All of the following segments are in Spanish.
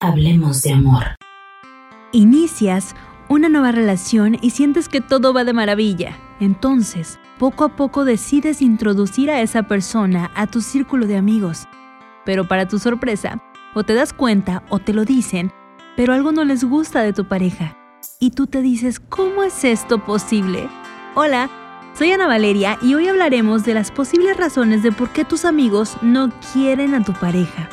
Hablemos de amor. Inicias una nueva relación y sientes que todo va de maravilla. Entonces, poco a poco decides introducir a esa persona a tu círculo de amigos. Pero para tu sorpresa, o te das cuenta o te lo dicen, pero algo no les gusta de tu pareja. Y tú te dices, ¿cómo es esto posible? Hola, soy Ana Valeria y hoy hablaremos de las posibles razones de por qué tus amigos no quieren a tu pareja.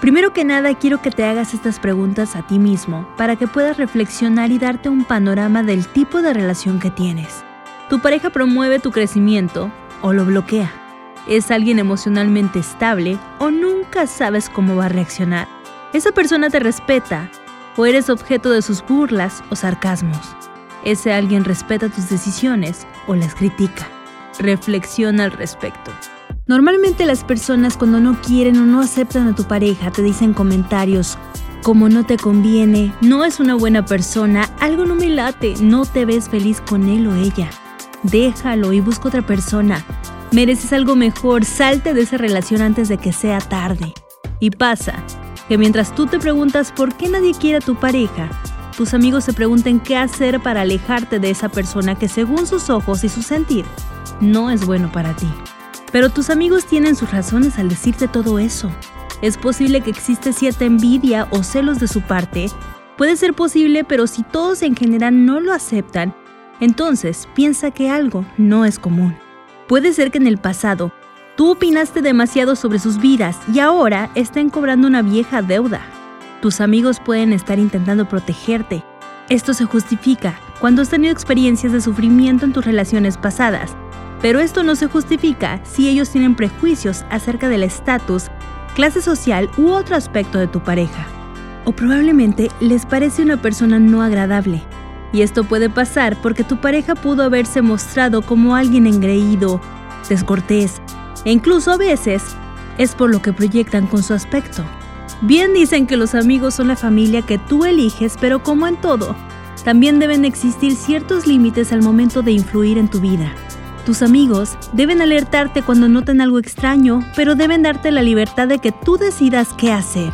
Primero que nada, quiero que te hagas estas preguntas a ti mismo para que puedas reflexionar y darte un panorama del tipo de relación que tienes. ¿Tu pareja promueve tu crecimiento o lo bloquea? ¿Es alguien emocionalmente estable o nunca sabes cómo va a reaccionar? ¿Esa persona te respeta o eres objeto de sus burlas o sarcasmos? ¿Ese alguien respeta tus decisiones o las critica? Reflexiona al respecto. Normalmente las personas cuando no quieren o no aceptan a tu pareja te dicen comentarios como no te conviene, no es una buena persona, algo no me late, no te ves feliz con él o ella. Déjalo y busca otra persona. Mereces algo mejor, salte de esa relación antes de que sea tarde. Y pasa que mientras tú te preguntas por qué nadie quiere a tu pareja, tus amigos se pregunten qué hacer para alejarte de esa persona que según sus ojos y su sentir no es bueno para ti. Pero tus amigos tienen sus razones al decirte todo eso. Es posible que existe cierta envidia o celos de su parte. Puede ser posible, pero si todos en general no lo aceptan, entonces piensa que algo no es común. Puede ser que en el pasado tú opinaste demasiado sobre sus vidas y ahora estén cobrando una vieja deuda. Tus amigos pueden estar intentando protegerte. Esto se justifica cuando has tenido experiencias de sufrimiento en tus relaciones pasadas pero esto no se justifica si ellos tienen prejuicios acerca del estatus, clase social u otro aspecto de tu pareja. O probablemente les parece una persona no agradable. Y esto puede pasar porque tu pareja pudo haberse mostrado como alguien engreído, descortés, e incluso a veces es por lo que proyectan con su aspecto. Bien dicen que los amigos son la familia que tú eliges, pero como en todo, también deben existir ciertos límites al momento de influir en tu vida. Tus amigos deben alertarte cuando noten algo extraño, pero deben darte la libertad de que tú decidas qué hacer.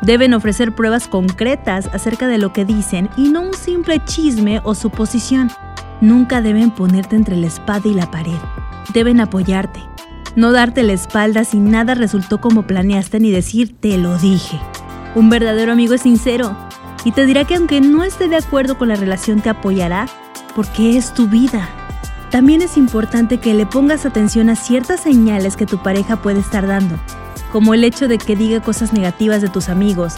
Deben ofrecer pruebas concretas acerca de lo que dicen y no un simple chisme o suposición. Nunca deben ponerte entre la espada y la pared. Deben apoyarte. No darte la espalda si nada resultó como planeaste ni decir te lo dije. Un verdadero amigo es sincero y te dirá que aunque no esté de acuerdo con la relación te apoyará porque es tu vida también es importante que le pongas atención a ciertas señales que tu pareja puede estar dando, como el hecho de que diga cosas negativas de tus amigos,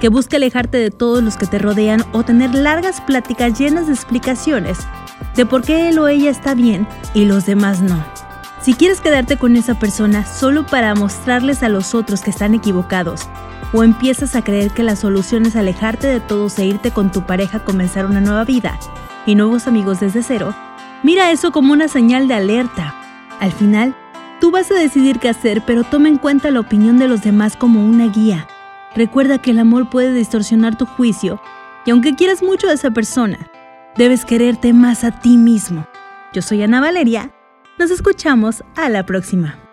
que busque alejarte de todos los que te rodean o tener largas pláticas llenas de explicaciones de por qué él o ella está bien y los demás no. Si quieres quedarte con esa persona solo para mostrarles a los otros que están equivocados, o empiezas a creer que la solución es alejarte de todos e irte con tu pareja a comenzar una nueva vida y nuevos amigos desde cero, Mira eso como una señal de alerta. Al final, tú vas a decidir qué hacer, pero toma en cuenta la opinión de los demás como una guía. Recuerda que el amor puede distorsionar tu juicio y aunque quieras mucho a esa persona, debes quererte más a ti mismo. Yo soy Ana Valeria. Nos escuchamos a la próxima.